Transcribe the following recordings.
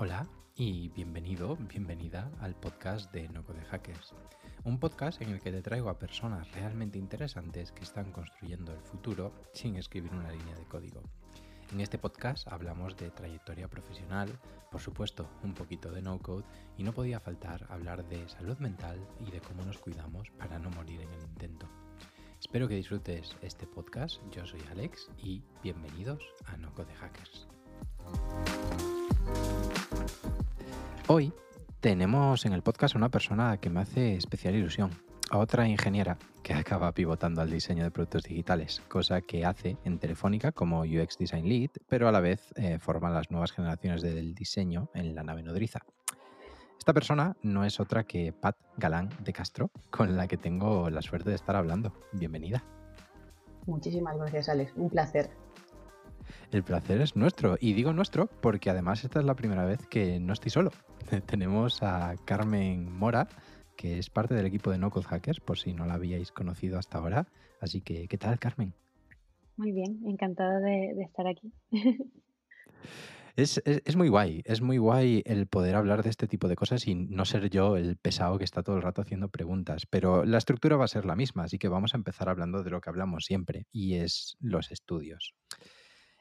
Hola y bienvenido, bienvenida al podcast de No Code Hackers. Un podcast en el que te traigo a personas realmente interesantes que están construyendo el futuro sin escribir una línea de código. En este podcast hablamos de trayectoria profesional, por supuesto un poquito de no code y no podía faltar hablar de salud mental y de cómo nos cuidamos para no morir en el intento. Espero que disfrutes este podcast, yo soy Alex y bienvenidos a No Code Hackers. Hoy tenemos en el podcast a una persona que me hace especial ilusión, a otra ingeniera que acaba pivotando al diseño de productos digitales, cosa que hace en Telefónica como UX Design Lead, pero a la vez eh, forma las nuevas generaciones del diseño en la nave nodriza. Esta persona no es otra que Pat Galán de Castro, con la que tengo la suerte de estar hablando. Bienvenida. Muchísimas gracias, Alex. Un placer. El placer es nuestro. Y digo nuestro porque además esta es la primera vez que no estoy solo. Tenemos a Carmen Mora, que es parte del equipo de No Code Hackers, por si no la habíais conocido hasta ahora. Así que, ¿qué tal, Carmen? Muy bien, encantada de, estar aquí. Es, es, muy guay, es muy guay el poder hablar de este tipo de cosas y no ser yo el pesado que está todo el rato haciendo preguntas, pero la estructura va a ser la misma, así que vamos a empezar hablando de lo que hablamos siempre y es los estudios.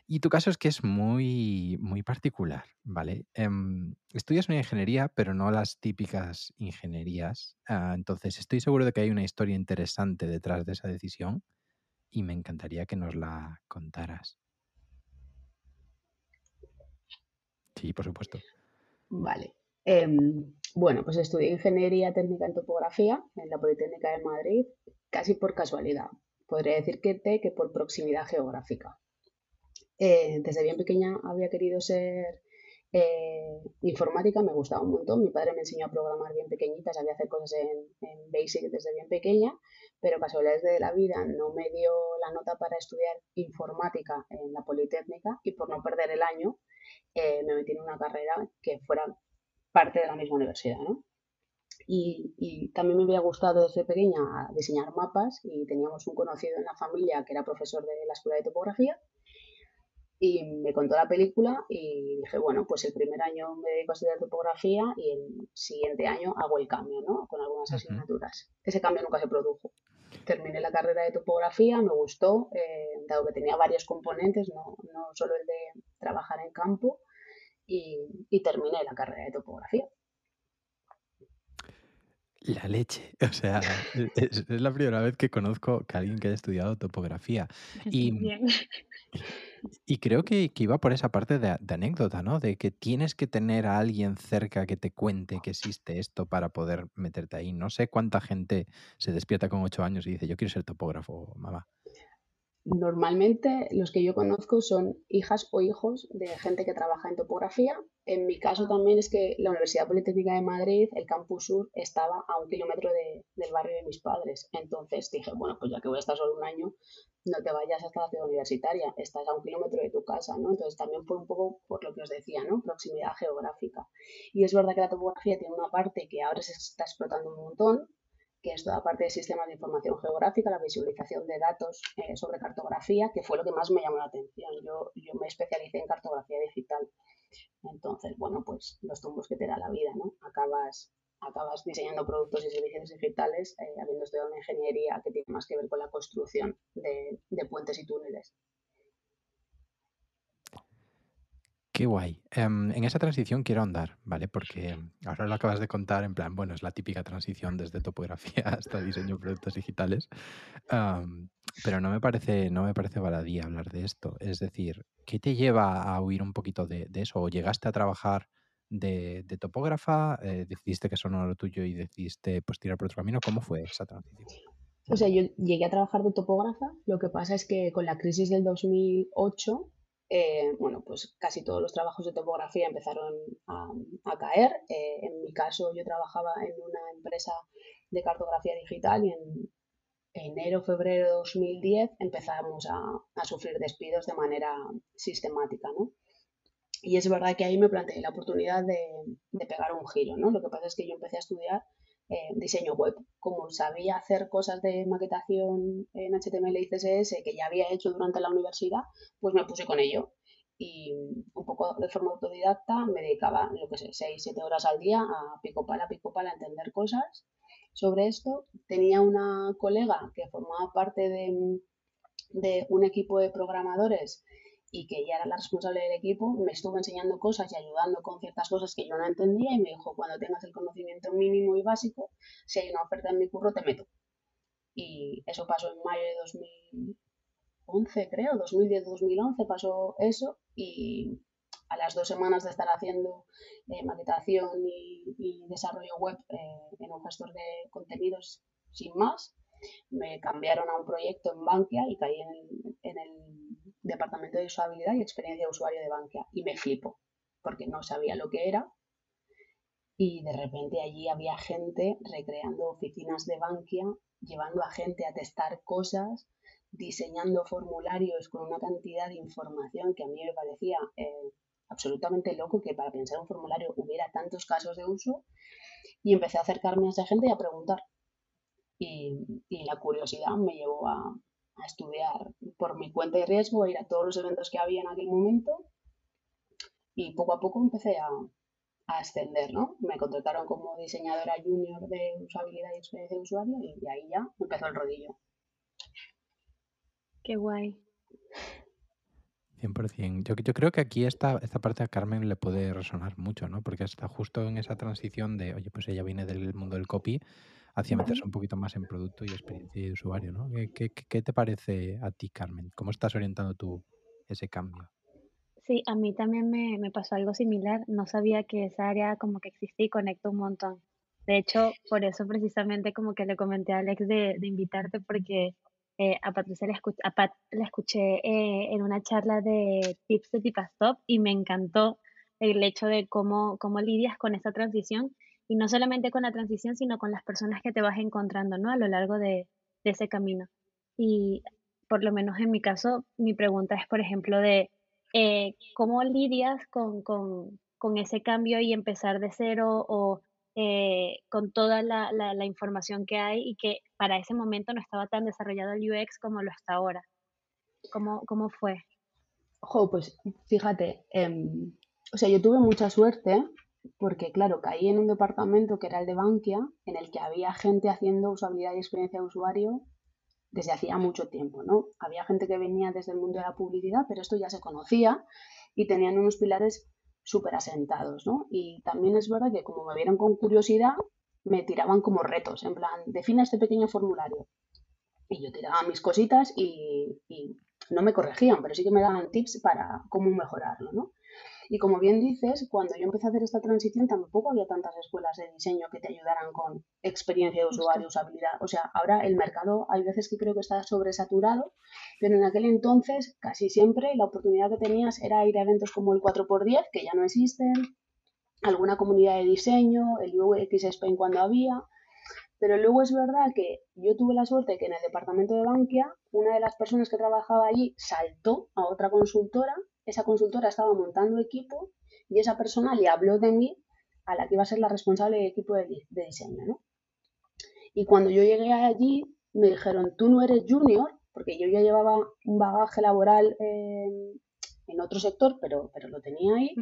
Y tu caso es que es muy, muy particular, ¿vale? Em, estudias una ingeniería, pero no las típicas ingenierías. Ah, entonces, estoy seguro de que hay una historia interesante detrás de esa decisión y me encantaría que nos la contaras. Sí, por supuesto. Vale. Em, bueno, pues estudié ingeniería técnica en topografía en la Politécnica de Madrid, casi por casualidad. Podría decir que, que por proximidad geográfica. Eh, desde bien pequeña había querido ser eh, informática, me gustaba un montón. Mi padre me enseñó a programar bien pequeñita, sabía hacer cosas en, Basic desde bien pequeña, pero casualidades de la vida no me dio la nota para estudiar informática en la Politécnica y por no perder el año eh, me metí en una carrera que fuera parte de la misma universidad, y, también me había gustado desde pequeña diseñar mapas y teníamos un conocido en la familia que era profesor de la escuela de topografía y me contó la película y dije, bueno, pues el primer año me dedico a estudiar topografía y el siguiente año hago el cambio, ¿no? Con algunas asignaturas. Ese cambio nunca se produjo. Terminé la carrera de topografía, me gustó, eh, dado que tenía varios componentes, no, no, solo el de trabajar en campo, y, y terminé la carrera de topografía. La leche, o sea, es, la primera vez que conozco que alguien que haya estudiado topografía. Y, y creo que, iba por esa parte de, anécdota, ¿no? De que tienes que tener a alguien cerca que te cuente que existe esto para poder meterte ahí. No sé cuánta gente se despierta con ocho años y dice, yo quiero ser topógrafo, mamá. Normalmente los que yo conozco son hijas o hijos de gente que trabaja en topografía. En mi caso también es que la Universidad Politécnica de Madrid, el Campus Sur, estaba a un kilómetro del barrio de mis padres. Entonces dije, bueno, pues ya que voy a estar solo un año, no te vayas hasta la ciudad universitaria, estás a un kilómetro de tu casa, ¿no? Entonces también fue un poco por lo que os decía, ¿no? Proximidad geográfica. Y es verdad que la topografía tiene una parte que ahora se está explotando un montón, que es toda parte de sistemas de información geográfica, la visualización de datos eh, sobre cartografía, que fue lo que más me llamó la atención. Yo, yo me especialicé en cartografía digital. Entonces, bueno, pues los tumbos que te da la vida, ¿no? Acabas, acabas diseñando productos y servicios digitales eh, habiendo estudiado una ingeniería que tiene más que ver con la construcción de puentes y túneles. Qué guay. Em, en esa transición quiero andar, ¿vale? Porque ahora lo acabas de contar en plan, bueno, es la típica transición desde topografía hasta diseño de productos digitales. pero no me parece, no me parece baladí hablar de esto. Es decir, ¿qué te lleva a huir un poquito de, eso? ¿O llegaste a trabajar de, topógrafa? Eh, ¿Decidiste que eso no era lo tuyo y decidiste pues tirar por otro camino? ¿Cómo fue esa transición? O sea, yo llegué a trabajar de topógrafa. Lo que pasa es que con la crisis del 2008 eh, bueno, pues casi todos los trabajos de topografía empezaron a, caer. Eh, en mi caso, yo trabajaba en una empresa de cartografía digital y en enero, febrero de 2010 empezamos a, sufrir despidos de manera sistemática, ¿no? Y es verdad que ahí me planteé la oportunidad de, de pegar un giro, ¿no? Lo que pasa es que yo empecé a estudiar eh, diseño web. Como sabía hacer cosas de maquetación en HTML y CSS que ya había hecho durante la universidad, pues me puse con ello. y un poco de forma autodidacta me dedicaba, lo que sé, 6, 7 horas al día a pico pala, pico pala, a entender cosas sobre esto. Tenía una colega que formaba parte de, de un equipo de programadores y que ella era la responsable del equipo, me estuvo enseñando cosas y ayudando con ciertas cosas que yo no entendía y me dijo, cuando tengas el conocimiento mínimo y básico, si hay una oferta en mi curro, te meto. Y eso pasó en mayo de 2011, creo, 2010-2011 pasó eso y a las dos semanas de estar haciendo eh, maquetación y, desarrollo web eh, en un gestor de contenidos sin más, me cambiaron a un proyecto en Bankia y caí en el, departamento de usabilidad y experiencia de usuario de Bankia y me flipo porque no sabía lo que era. Y de repente allí había gente recreando oficinas de Bankia, llevando a gente a testar cosas, diseñando formularios con una cantidad de información que a mí me parecía eh, absolutamente loco que para pensar un formulario hubiera tantos casos de uso. Y empecé a acercarme a esa gente y a preguntar y, la curiosidad me llevó a, estudiar por mi cuenta y riesgo, a ir a todos los eventos que había en aquel momento y poco a poco empecé a, ascender, ¿no? Me contrataron como diseñadora junior de usabilidad y experiencia de usuario y de ahí ya empezó el rodillo. Qué guay. 100%. Yo, yo creo que aquí esta, esta parte a Carmen le puede resonar mucho, ¿no? Porque está justo en esa transición de, oye, pues ella viene del mundo del copy hacia meterse un poquito más en producto y experiencia de usuario, ¿no? ¿Qué, qué, te parece a ti, Carmen? ¿Cómo estás orientando tú ese cambio? Sí, a mí también me, me pasó algo similar. No sabía que esa área como que existía y conecta un montón. De hecho, por eso precisamente como que le comenté a Alex de, de invitarte porque eh, a Patricia la, escuché, a Pat la escuché eh, en una charla de tips de Tipastop y me encantó el hecho de cómo, cómo lidias con esa transición y no solamente con la transición, sino con las personas que te vas encontrando, ¿no? A lo largo de, ese camino. Y por lo menos en mi caso, mi pregunta es, por ejemplo, de eh, cómo lidias con, ese cambio y empezar de cero o eh, con toda la, información que hay y que para ese momento no estaba tan desarrollado el UX como lo está ahora. ¿Cómo, cómo fue? Ojo, pues fíjate, em, o sea, yo tuve mucha suerte porque claro, caí en un departamento que era el de Bankia, en el que había gente haciendo usabilidad y experiencia de usuario desde hacía mucho tiempo, ¿no? Había gente que venía desde el mundo de la publicidad, pero esto ya se conocía y tenían unos pilares súper asentados, ¿no? Y también es verdad que como me vieron con curiosidad, me tiraban como retos, en plan, define este pequeño formulario. Y yo tiraba mis cositas y, y no me corregían, pero sí que me daban tips para cómo mejorarlo, ¿no? Y como bien dices, cuando yo empecé a hacer esta transición tampoco había tantas escuelas de diseño que te ayudaran con experiencia de usuario, usabilidad. O sea, ahora el mercado hay veces que creo que está sobresaturado, pero en aquel entonces casi siempre la oportunidad que tenías era ir a eventos como el 4x10, que ya no existen, alguna comunidad de diseño, el UX Spain cuando había. Pero luego es verdad que yo tuve la suerte que en el departamento de Bankia, una de las personas que trabajaba allí saltó a otra consultora esa consultora estaba montando equipo y esa persona le habló de mí a la que iba a ser la responsable del equipo de, diseño, ¿no? Y cuando yo llegué allí, me dijeron, tú no eres junior, porque yo ya llevaba un bagaje laboral en otro sector, pero, pero lo tenía ahí.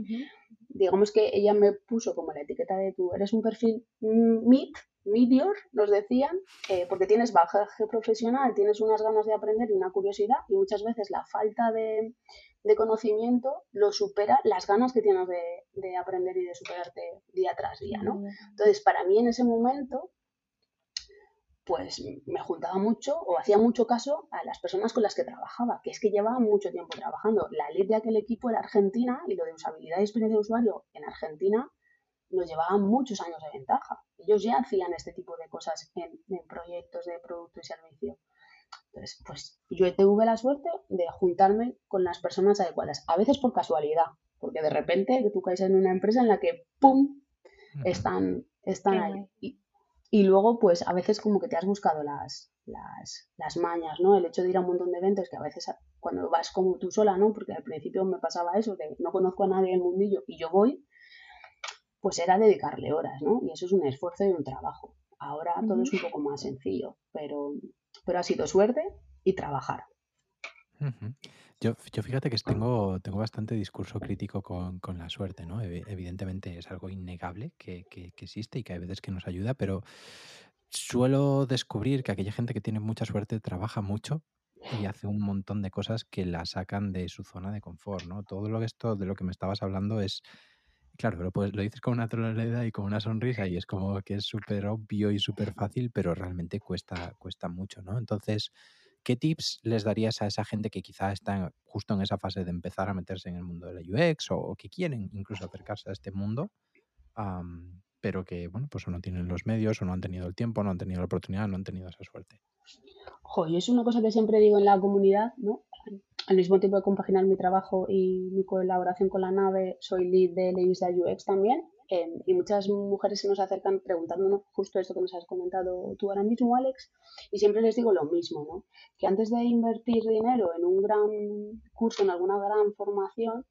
Digamos que ella me puso como la etiqueta de tú eres un perfil mid, medior, nos decían, eh, porque tienes bagaje profesional, tienes unas ganas de aprender y una curiosidad, y muchas veces la falta de, de conocimiento lo supera las ganas que tienes de, aprender y de superarte día tras día, ¿no? Entonces, para mí en ese momento, pues me juntaba mucho o hacía mucho caso a las personas con las que trabajaba, que es que llevaban mucho tiempo trabajando. La ley de aquel equipo era Argentina y lo de usabilidad y experiencia de usuario en Argentina nos llevaban muchos años de ventaja. Ellos ya hacían este tipo de cosas en, en proyectos de producto y servicio. Entonces, pues yo tuve la suerte de juntarme con las personas adecuadas, a veces por casualidad, porque de repente tú caes en una empresa en la que ¡pum! están, están ahí. Y, y, luego, pues a veces como que te has buscado las, las, las, mañas, ¿no? El hecho de ir a un montón de eventos que a veces cuando vas como tú sola, ¿no? Porque al principio me pasaba eso, de no conozco a nadie en el mundillo y yo voy, pues era dedicarle horas, ¿no? Y eso es un esfuerzo y un trabajo. Ahora todo es un poco más sencillo, pero pero ha sido suerte y trabajar. Yo, yo fíjate que tengo, tengo bastante discurso crítico con, con la suerte, ¿no? Evidentemente es algo innegable que, que- existe y que hay veces que nos ayuda, pero suelo descubrir que aquella gente que tiene mucha suerte trabaja mucho y hace un montón de cosas que la sacan de su zona de confort, ¿no? Todo lo que esto de lo que me estabas hablando es, claro, lo, puedes- lo dices con una tonalidad y con una sonrisa y es como que es súper obvio y súper fácil, pero realmente cuesta, cuesta mucho, ¿no? Entonces, ¿qué tips les darías a esa gente que quizá está justo en esa fase de empezar a meterse en el mundo de la UX o, o que quieren incluso acercarse a este mundo? am, pero que, bueno, pues o no tienen los medios, o no han tenido el tiempo, no han tenido la oportunidad, no han tenido esa suerte. Jo, yo es una cosa que siempre digo en la comunidad, ¿no? Al mismo tiempo de compaginar mi trabajo y mi colaboración con la nave, soy lead de de UX también. eh, y muchas mujeres se nos acercan preguntándonos justo esto que nos has comentado tú ahora mismo, Alex, y siempre les digo lo mismo, ¿no? Que antes de invertir dinero en un gran curso, en alguna gran formación,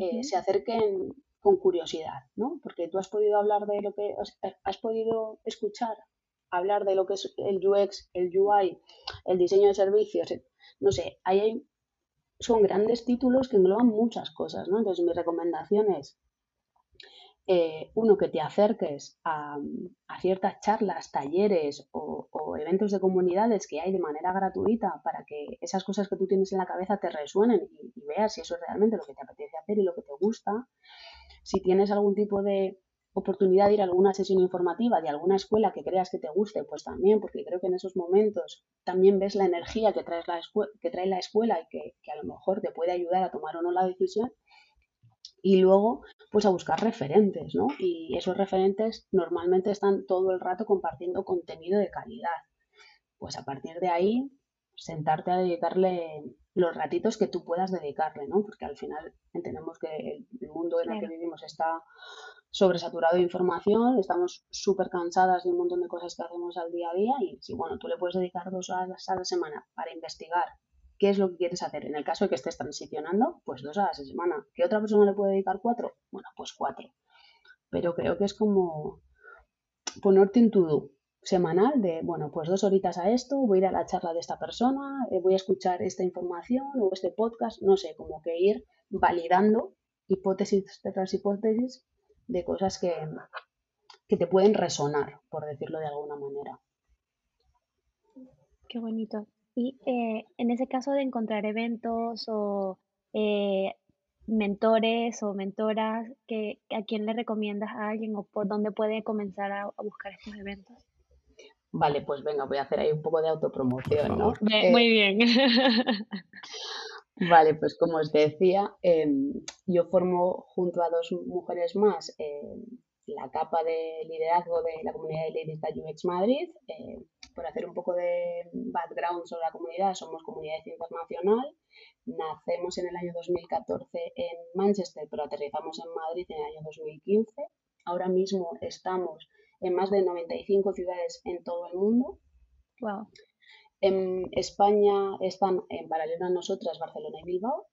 eh, Ujú. se acerquen con curiosidad, ¿no? Porque tú has podido hablar de lo que has, has podido escuchar, hablar de lo que es el UX, el UI, el diseño de servicios, eh, no sé, ahí hay, son grandes títulos que engloban muchas cosas, ¿no? Entonces mi recomendación es, eh, uno, que te acerques a, a ciertas charlas, talleres o, o eventos de comunidades que hay de manera gratuita para que esas cosas que tú tienes en la cabeza te resuenen y, y veas si eso es realmente lo que te apetece hacer y lo que te gusta. Si tienes algún tipo de oportunidad de ir a alguna sesión informativa de alguna escuela que creas que te guste, pues también, porque creo que en esos momentos también ves la energía que, traes la que trae la escuela y que, que, a lo mejor te puede ayudar a tomar o no la decisión. Y luego, pues a buscar referentes, ¿no? Y esos referentes normalmente están todo el rato compartiendo contenido de calidad. Pues a partir de ahí, sentarte a dedicarle los ratitos que tú puedas dedicarle, ¿no? Porque al final entendemos que el mundo en el que vivimos está sobresaturado de información, estamos súper cansadas de un montón de cosas que hacemos al día a día y si, bueno, tú le puedes dedicar dos horas a la semana para investigar qué es lo que quieres hacer. En el caso de que estés transicionando, pues dos horas a la semana. ¿Qué otra persona le puede dedicar cuatro? Bueno, pues cuatro. Pero creo que es como ponerte en tu semanal de, bueno, pues dos horitas a esto, voy a ir a la charla de esta persona, voy a escuchar esta información o este podcast, no sé, como que ir validando hipótesis tras hipótesis de cosas que, que te pueden resonar, por decirlo de alguna manera. Qué bonito. Y eh, en ese caso de encontrar eventos o eh, mentores o mentoras, que, ¿a quién le recomiendas a alguien o por dónde puede comenzar a, a buscar estos eventos? Vale, pues venga, voy a hacer ahí un poco de autopromoción, ¿no? Eh, Muy bien. Vale, pues como os decía, eh, yo formo junto a dos mujeres más eh, la capa de liderazgo de la comunidad de Ladies de UX Madrid. Eh, por hacer un poco de background sobre la comunidad, somos comunidad internacional. Nacemos en el año 2014 en Manchester, pero aterrizamos en Madrid en el año 2015. Ahora mismo estamos en más de 95 ciudades en todo el mundo. Wow. En España están en paralelo a nosotras Barcelona y Bilbao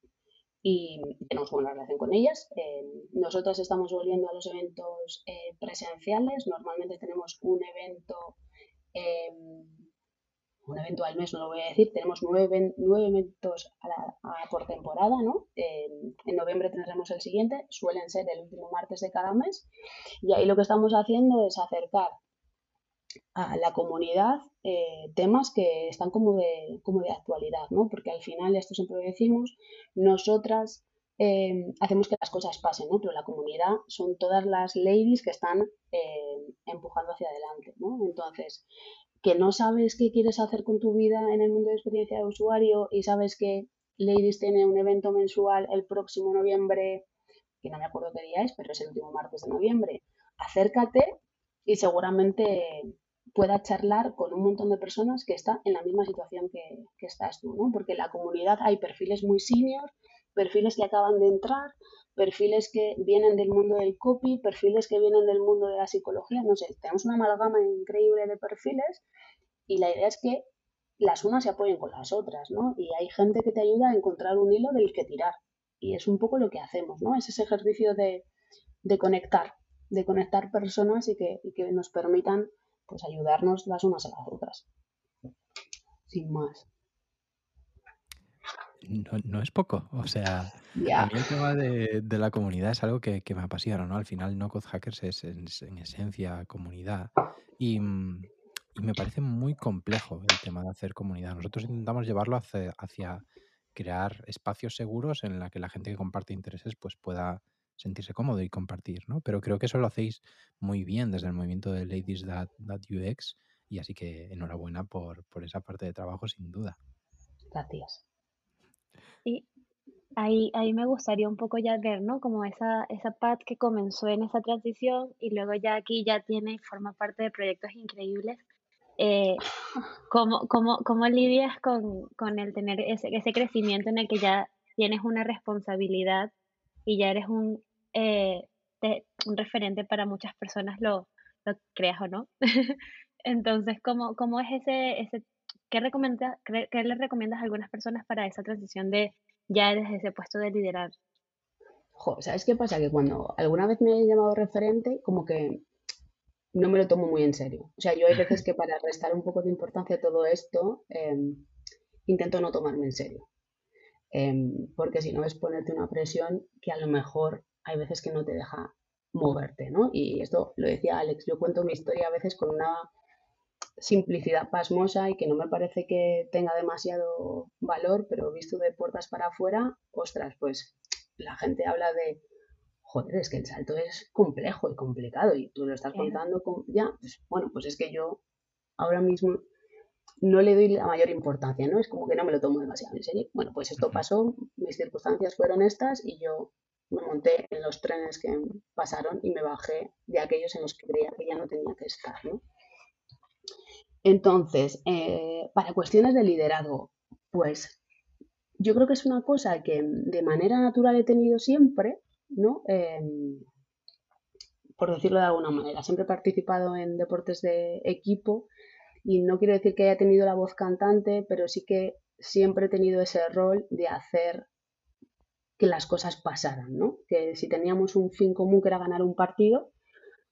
y tenemos buena relación con ellas. Eh, nosotras estamos volviendo a los eventos eh, presenciales. Normalmente tenemos un evento, eh, un evento al mes, no lo voy a decir. Tenemos nueve, nueve eventos por temporada, ¿no? en noviembre tendremos el siguiente. Suelen ser el último martes de cada mes. Y ahí lo que estamos haciendo es acercar a la comunidad eh, temas que están como de, como de actualidad, ¿no? Porque al final, esto siempre lo decimos, nosotras eh, hacemos que las cosas pasen, ¿no? Pero la comunidad son todas las ladies que están eh, empujando hacia adelante, ¿no? Entonces, que no sabes qué quieres hacer con tu vida en el mundo de experiencia de usuario y sabes que Ladies tiene un evento mensual el próximo noviembre, que no me acuerdo qué día es, pero es el último martes de noviembre, acércate y seguramente pueda charlar con un montón de personas que están en la misma situación que, que, estás tú. Porque en la comunidad hay perfiles muy senior, perfiles que acaban de entrar, perfiles que vienen del mundo del copy, perfiles que vienen del mundo de la psicología, no sé, tenemos una amalgama increíble de perfiles y la idea es que las unas se apoyen con las otras, ¿no? Y hay gente que te ayuda a encontrar un hilo del que tirar. Y es un poco lo que hacemos, ¿no? Es ese ejercicio de, de conectar, de conectar personas y que, y que nos permitan pues ayudarnos las unas a las otras. Sin más. no, es poco. O sea, a mí el tema de, la comunidad es algo que, me apasiona, ¿no? Al final, No Code Hackers es en, esencia comunidad. Y, me parece muy complejo el tema de hacer comunidad. Nosotros intentamos llevarlo hacia, crear espacios seguros en la que la gente que comparte intereses pues pueda sentirse cómodo y compartir, ¿no? Pero creo que eso lo hacéis muy bien desde el movimiento de Ladies That, UX y así que enhorabuena por, por esa parte de trabajo sin duda. Gracias. Y ahí, ahí me gustaría un poco ya ver, ¿no? Como esa, esa Pat que comenzó en esa transición y luego ya aquí ya tiene y forma parte de proyectos increíbles. Eh, ¿cómo, cómo, cómo lidias con, con, el tener ese, ese crecimiento en el que ya tienes una responsabilidad y ya eres un, eh, un referente para muchas personas, lo, lo creas o no? Entonces, ¿cómo, ¿cómo es ese, ese ¿Qué, recomienda, ¿Qué le recomiendas a algunas personas para esa transición de ya desde ese puesto de liderar? ¿sabes qué pasa? Que cuando alguna vez me he llamado referente, como que no me lo tomo muy en serio. O sea, yo hay veces que para restar un poco de importancia a todo esto, em, intento no tomarme en serio. Em, porque si no es ponerte una presión que a lo mejor hay veces que no te deja moverte, ¿no? Y esto lo decía Alex, yo cuento mi historia a veces con una simplicidad pasmosa y que no me parece que tenga demasiado valor, pero visto de puertas para afuera, ostras, pues la gente habla de, joder, es que el salto es complejo y complicado y tú lo estás contando con, ya, pues, bueno, pues es que yo ahora mismo no le doy la mayor importancia, ¿no? Es como que no me lo tomo demasiado en serio. Bueno, pues esto pasó, mis circunstancias fueron estas y yo me monté en los trenes que pasaron y me bajé de aquellos en los que creía que ya no tenía que estar, ¿no? Entonces, eh, para cuestiones de liderazgo, pues yo creo que es una cosa que de manera natural he tenido siempre, ¿no? Em, por decirlo de alguna manera, siempre he participado en deportes de equipo y no quiero decir que haya tenido la voz cantante, pero sí que siempre he tenido ese rol de hacer que las cosas pasaran, ¿no? Que si teníamos un fin común que era ganar un partido,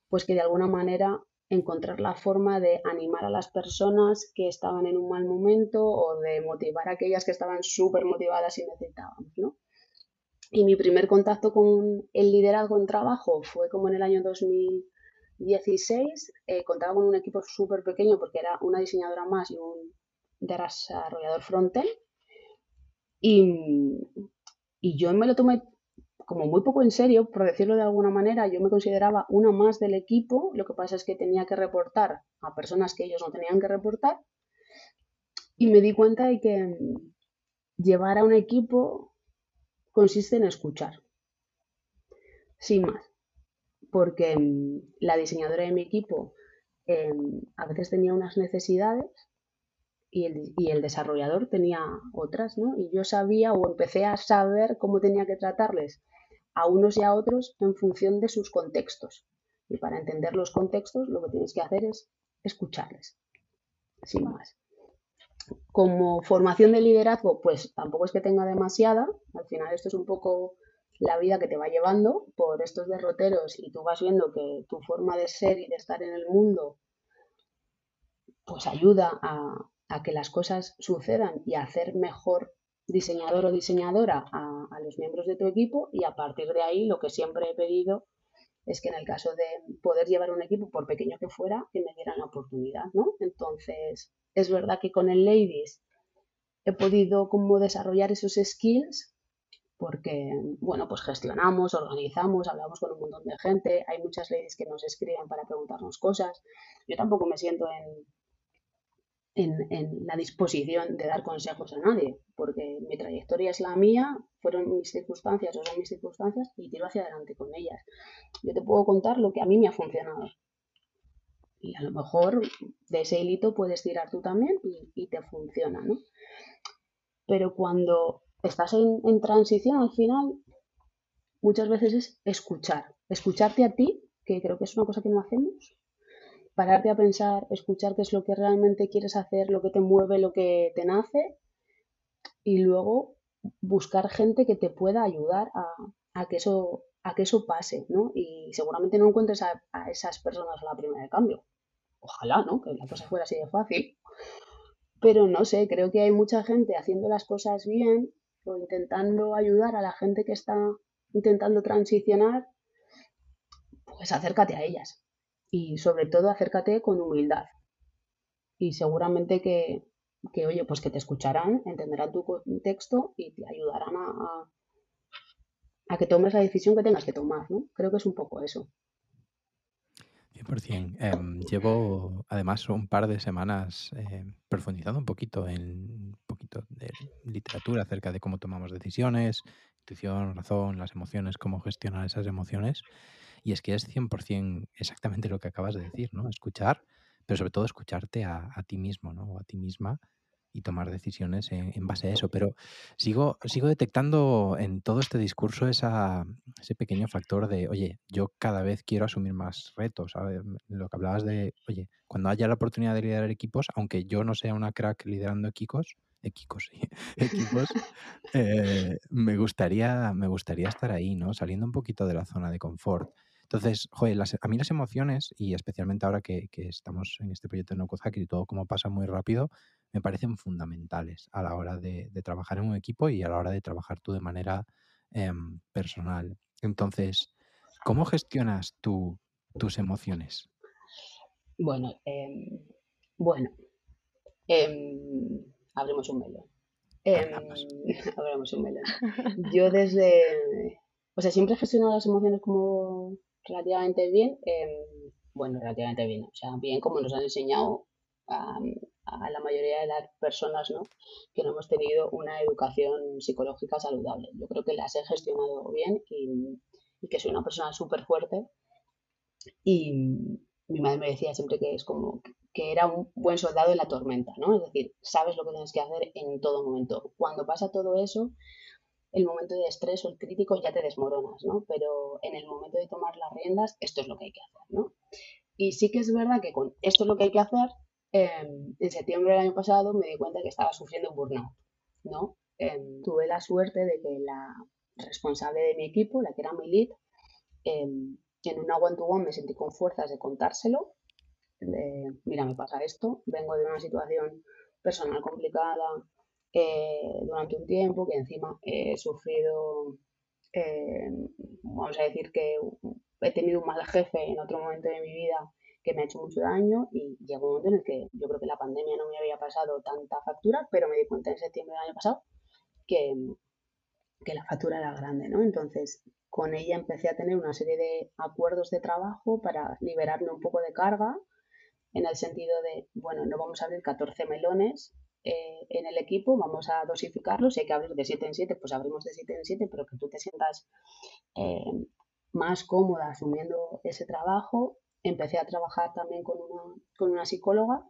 pues que de alguna manera encontrar la forma de animar a las personas que estaban en un mal momento o de motivar a aquellas que estaban súper motivadas y necesitábamos, ¿no? Y mi primer contacto con el liderazgo en trabajo fue como en el año 2016. Eh, contaba con un equipo súper pequeño porque era una diseñadora más y un desarrollador frontend. Y, y yo me lo tomé como muy poco en serio, por decirlo de alguna manera, yo me consideraba una más del equipo, lo que pasa es que tenía que reportar a personas que ellos no tenían que reportar y me di cuenta de que llevar a un equipo consiste en escuchar, sin más, porque mm, la diseñadora de mi equipo em, a veces tenía unas necesidades y el, y el, desarrollador tenía otras, ¿no? Y yo sabía o empecé a saber cómo tenía que tratarles a unos y a otros en función de sus contextos. Y para entender los contextos lo que tienes que hacer es escucharles, sin más. Como formación de liderazgo, pues tampoco es que tenga demasiada. Al final esto es un poco la vida que te va llevando por estos derroteros y tú vas viendo que tu forma de ser y de estar en el mundo pues ayuda a, que las cosas sucedan y a hacer mejor diseñador o diseñadora a, los miembros de tu equipo y a partir de ahí lo que siempre he pedido es que en el caso de poder llevar un equipo, por pequeño que fuera, que me dieran la oportunidad, ¿no? Entonces, es verdad que con el Ladies he podido como desarrollar esos skills porque, bueno, pues gestionamos, organizamos, hablamos con un montón de gente, hay muchas ladies que nos escriben para preguntarnos cosas. Yo tampoco me siento en, en, la disposición de dar consejos a nadie, porque mi trayectoria es la mía, fueron mis circunstancias o son mis circunstancias y tiro hacia adelante con ellas. Yo te puedo contar lo que a mí me ha funcionado. Y a lo mejor de ese hilito puedes tirar tú también y, te funciona, ¿no? Pero cuando estás en, transición, al final, muchas veces es escuchar. Escucharte a ti, que creo que es una cosa que no hacemos, pararte a pensar, escuchar qué es lo que realmente quieres hacer, lo que te mueve, lo que te nace y luego buscar gente que te pueda ayudar a, que, eso, a que eso pase, ¿no? Y seguramente no encuentres a, esas personas a la primera de cambio. Ojalá, ¿no? Que la cosa fuera así de fácil. Pero no sé, creo que hay mucha gente haciendo las cosas bien o intentando ayudar a la gente que está intentando transicionar, pues acércate a ellas. Y sobre todo acércate con humildad. Y seguramente que, que oye, pues que te escucharán, entenderán tu contexto y te ayudarán a, a, que tomes la decisión que tengas que tomar, ¿no? Creo que es un poco eso. 100%. Em, llevo además un par de semanas eh, profundizando un poquito en un poquito de literatura acerca de cómo tomamos decisiones, intuición, razón, las emociones, cómo gestionar esas emociones. Y es que es 100% exactamente lo que acabas de decir, ¿no? Escuchar, pero sobre todo escucharte a, a ti mismo, ¿no? O a ti misma y tomar decisiones en, base a eso. Pero sigo, sigo detectando en todo este discurso esa, ese pequeño factor de, oye, yo cada vez quiero asumir más retos. Lo que hablabas de, oye, cuando haya la oportunidad de liderar equipos, aunque yo no sea una crack liderando equipos, equipos, equipos eh, me, gustaría, me gustaría estar ahí, ¿no? Saliendo un poquito de la zona de confort. Entonces, joder, a mí las emociones, y especialmente ahora que, estamos en este proyecto de No Code Hacker y todo como pasa muy rápido, me parecen fundamentales a la hora de, trabajar en un equipo y a la hora de trabajar tú de manera em, personal. Entonces, ¿cómo gestionas tú tus emociones? Bueno, em, bueno, em, abrimos un melón. abrimos un melón. Yo desde, o sea, siempre he gestionado las emociones como relativamente bien, bueno, relativamente bien, o sea, bien como nos han enseñado a, la mayoría de las personas ¿no? que no hemos tenido una educación psicológica saludable. Yo creo que las he gestionado bien y, que soy una persona súper fuerte y mi madre me decía siempre que es como que era un buen soldado en la tormenta, ¿no? Es decir, sabes lo que tienes que hacer en todo momento. Cuando pasa todo eso, el momento de estrés o el crítico ya te desmoronas, ¿no? Pero en el momento de tomar las riendas, esto es lo que hay que hacer, ¿no? Y sí que es verdad que con esto es lo que hay que hacer, em, en septiembre del año pasado me di cuenta que estaba sufriendo burnout, ¿no? Em, tuve la suerte de que la responsable de mi equipo, la que era mi lead, em, en un one-to-one me sentí con fuerzas de contárselo. mira, me pasa esto, vengo de una situación personal complicada, eh, durante un tiempo, que encima he sufrido, eh, vamos a decir que he tenido un mal jefe en otro momento de mi vida que me ha hecho mucho daño y llegó un momento en el que yo creo que la pandemia no me había pasado tanta factura, pero me di cuenta en septiembre del año pasado que, que la factura era grande, ¿no? Entonces, con ella empecé a tener una serie de acuerdos de trabajo para liberarme un poco de carga, en el sentido de, bueno, no vamos a abrir 14 melones, eh, en el equipo, vamos a dosificarlos. Si hay que abrir de 7 en 7, pues abrimos de 7 en 7, pero que tú te sientas eh, más cómoda asumiendo ese trabajo. Empecé a trabajar también con una, con una psicóloga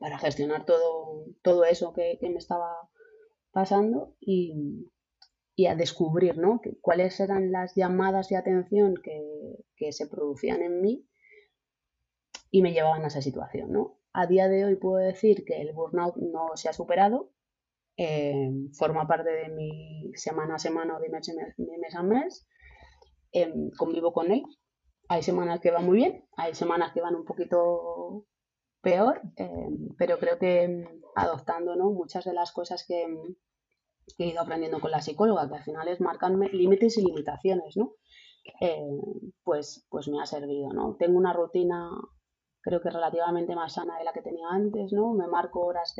para gestionar todo, todo eso que, me estaba pasando y, y a descubrir ¿no? cuáles eran las llamadas de atención que, que, se producían en mí y me llevaban a esa situación. ¿no? A día de hoy puedo decir que el burnout no se ha superado, eh, forma parte de mi semana a semana o de mes, a mes, em, convivo con él. Hay semanas que van muy bien, hay semanas que van un poquito peor, em, pero creo que em, adoptando ¿no? muchas de las cosas que, he ido aprendiendo con la psicóloga, que al final es límites y limitaciones, ¿no? pues, pues me ha servido, ¿no? Tengo una rutina creo que relativamente más sana de la que tenía antes, ¿no? Me marco horas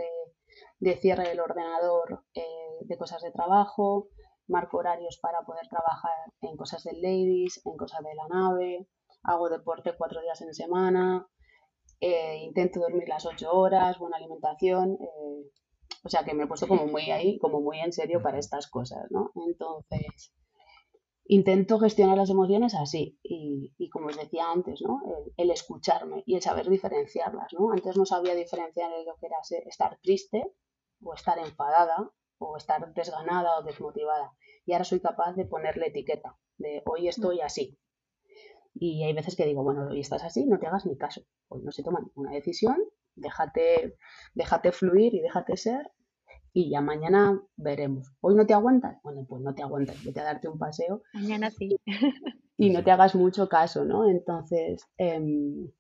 de, cierre del ordenador eh, de cosas de trabajo, marco horarios para poder trabajar en cosas del ladies, en cosas de la nave, hago deporte cuatro días en semana, eh, intento dormir las ocho horas, buena alimentación, eh, o sea que me he puesto como muy ahí, como muy en serio para estas cosas, ¿no? Entonces, intento gestionar las emociones así y, como os decía antes, ¿no? El, escucharme y el saber diferenciarlas. ¿no? Antes no sabía diferenciar lo que era estar triste o estar enfadada o estar desganada o desmotivada y ahora soy capaz de ponerle etiqueta de hoy estoy así. Y hay veces que digo, bueno, hoy estás así, no te hagas ni caso. Hoy no se toma ninguna decisión, déjate, déjate fluir y déjate ser y ya mañana veremos. ¿Hoy no te aguantas? Bueno, pues no te aguantas, vete a darte un paseo. Mañana sí. Y no te hagas mucho caso, ¿no? Entonces, em,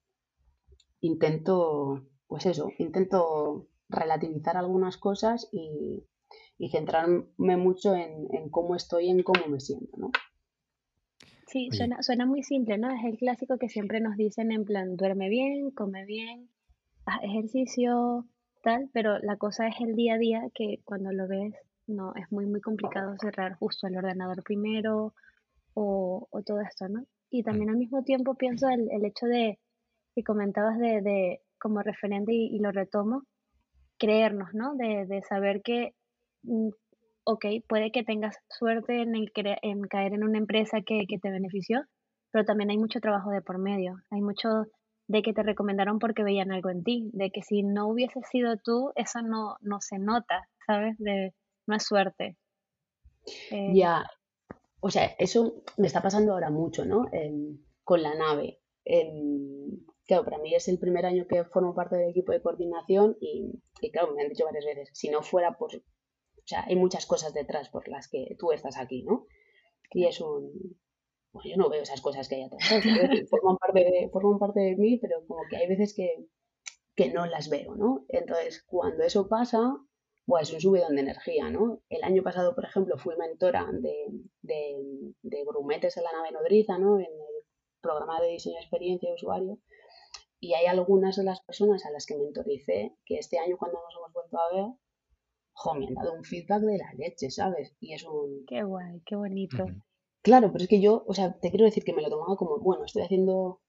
intento, pues eso, intento relativizar algunas cosas y, y centrarme mucho en, en cómo estoy y en cómo me siento, ¿no? Sí, suena, suena muy simple, ¿no? Es el clásico que siempre nos dicen en plan, duerme bien, come bien, haz ejercicio, tal, pero la cosa es el día a día que cuando lo ves, no, es muy, muy complicado cerrar justo el ordenador primero o, o todo esto, ¿no? Y también al mismo tiempo pienso el, el hecho de, que comentabas de, de como referente y, lo retomo, creernos, ¿no? De, de saber que mm, ok, puede que tengas suerte en, el en caer en una empresa que, te benefició, pero también hay mucho trabajo de por medio. Hay mucho de que te recomendaron porque veían algo en ti, de que si no hubiese sido tú, eso no, no se nota, ¿sabes? De, no es suerte. Eh, ya, o sea, eso me está pasando ahora mucho, ¿no? con la nave. claro, para mí es el primer año que formo parte del equipo de coordinación y, y claro, me han dicho varias veces, si no fuera por, o sea, hay muchas cosas detrás por las que tú estás aquí, ¿no? Y es un... Bueno, yo no veo esas cosas que hay atrás. forman, parte de, forman parte de mí, pero como que hay veces que, que no las veo, ¿no? Entonces, cuando eso pasa, pues es un subidón de energía, ¿no? El año pasado, por ejemplo, fui mentora de, de, de grumetes en la nave nodriza, ¿no? En el programa de diseño de experiencia de usuario. Y hay algunas de las personas a las que mentoricé que este año, cuando nos hemos vuelto a ver, jo, me han dado un feedback de la leche, ¿sabes? Y es un... Qué guay, qué bonito. Claro, pero es que yo, o sea, te quiero decir que me lo tomaba como, bueno, estoy haciendo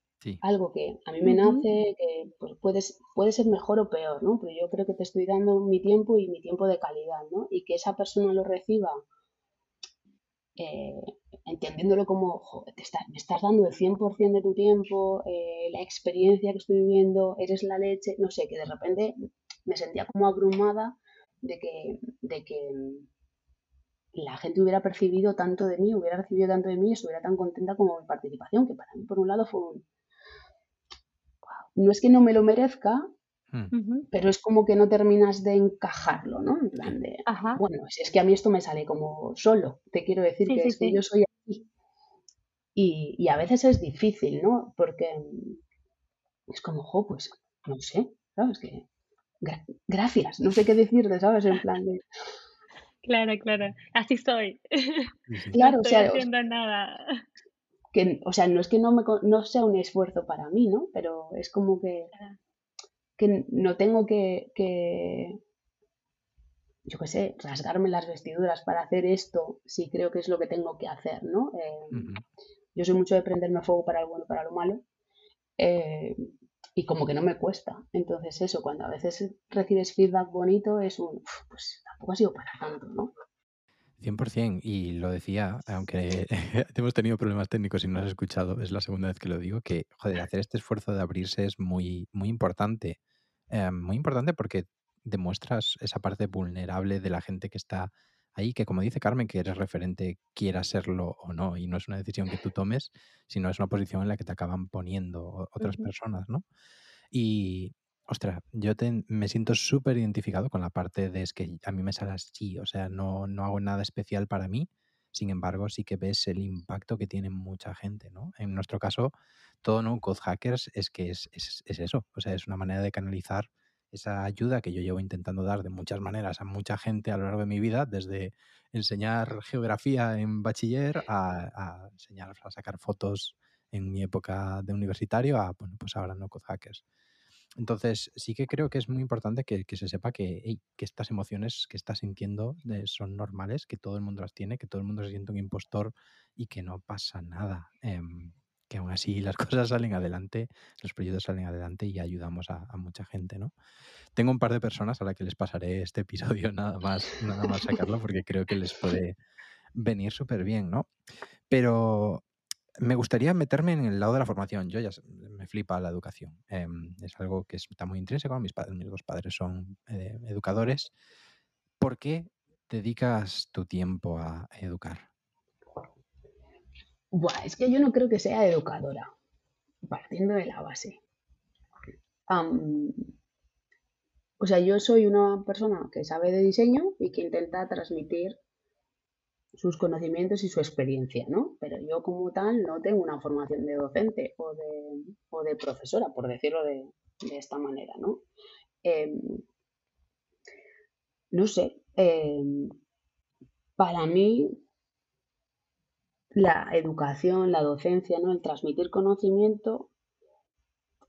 algo que a mí me nace, que pues puedes, puede ser mejor o peor, ¿no? Pero yo creo que te estoy dando mi tiempo y mi tiempo de calidad, ¿no? Y que esa persona lo reciba eh, entendiéndolo como, joder, te me estás dando el 100% de tu tiempo, eh, la experiencia que estoy viviendo, eres la leche, no sé, que de repente me sentía como abrumada de que, de que la gente hubiera percibido tanto de mí, hubiera recibido tanto de mí y estuviera tan contenta como mi participación, que para mí por un lado fue un... No es que no me lo merezca, hmm. pero es como que no terminas de encajarlo, ¿no? En plan de, bueno, si es que a mí esto me sale como solo, te quiero decir que es que yo soy así. Y, y, a veces es difícil, ¿no? Porque es como, jo, pues, no sé, ¿sabes? Que gracias, no sé qué decirte, ¿sabes? En plan de... Claro, claro, así soy. Claro, no estoy haciendo nada. Que, o sea, no es que no, me, no sea un esfuerzo para mí, ¿no? Pero es como que, que no tengo que, que, yo qué sé, rasgarme las vestiduras para hacer esto si creo que es lo que tengo que hacer, ¿no? Eh, yo soy mucho de prenderme fuego para lo bueno y para lo malo. Eh, y como que no me cuesta. Entonces eso, cuando a veces recibes feedback bonito es un, pues tampoco ha sido para tanto, ¿no? 100%, y lo decía, aunque hemos tenido problemas técnicos y no has escuchado, es la segunda vez que lo digo, que, joder, hacer este esfuerzo de abrirse es muy, muy importante. Eh, muy importante porque demuestras esa parte vulnerable de la gente que está ahí, que como dice Carmen, que eres referente, quiera serlo o no, y no es una decisión que tú tomes, sino es una posición en la que te acaban poniendo otras personas, ¿no? Y, ostras, yo me siento súper identificado con la parte de es que a mí me sale así, o sea, no, no hago nada especial para mí, sin embargo, sí que ves el impacto que tiene mucha gente, ¿no? En nuestro caso, todo No Code Hackers es que es, es, es eso, o sea, es una manera de canalizar esa ayuda que yo llevo intentando dar de muchas maneras a mucha gente a lo largo de mi vida, desde enseñar geografía en bachiller a, enseñar a sacar fotos en mi época de universitario a, bueno, pues ahora no hackers. Entonces, sí que creo que es muy importante que, se sepa que, que, estas emociones que estás sintiendo son normales, que todo el mundo las tiene, que todo el mundo se siente un impostor y que no pasa nada. Em, que aún así las cosas salen adelante, los proyectos salen adelante y ayudamos a, mucha gente, ¿no? Tengo un par de personas a las que les pasaré este episodio nada más, nada más sacarlo porque creo que les puede venir súper bien, ¿no? Pero me gustaría meterme en el lado de la formación. Yo ya me flipa la educación. Em, es algo que está muy intrínseco. Mis, padres, mis dos padres son eh, educadores. ¿Por qué dedicas tu tiempo a educar? Buah, es que yo no creo que sea educadora, partiendo de la base. o sea, yo soy una persona que sabe de diseño y que intenta transmitir sus conocimientos y su experiencia, ¿no? Pero yo como tal no tengo una formación de docente o de, o de profesora, por decirlo de, esta manera, ¿no? Em, no sé, em, para mí la educación, la docencia, ¿no? El transmitir conocimiento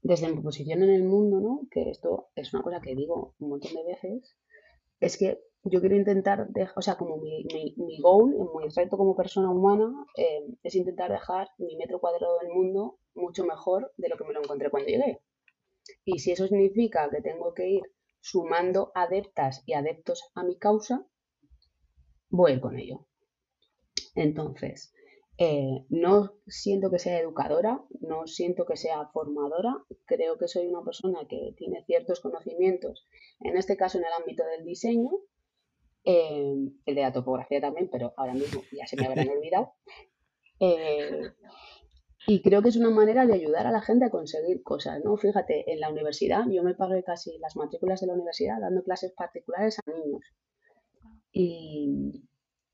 desde mi posición en el mundo, ¿no? Que esto es una cosa que digo un montón de veces, es que yo quiero intentar, o sea, como mi, mi, goal, mi reto como persona humana, eh, es intentar dejar mi metro cuadrado del mundo mucho mejor de lo que me lo encontré cuando llegué. Y si eso significa que tengo que ir sumando adeptas y adeptos a mi causa, voy con ello. Entonces, eh, no siento que sea educadora, no siento que sea formadora, creo que soy una persona que tiene ciertos conocimientos, en este caso en el ámbito del diseño, eh, el de la topografía también, pero ahora mismo ya se me habrán olvidado. Eh, y creo que es una manera de ayudar a la gente a conseguir cosas, ¿no? Fíjate, en la universidad yo me pagué casi las matrículas de la universidad dando clases particulares a niños. Y,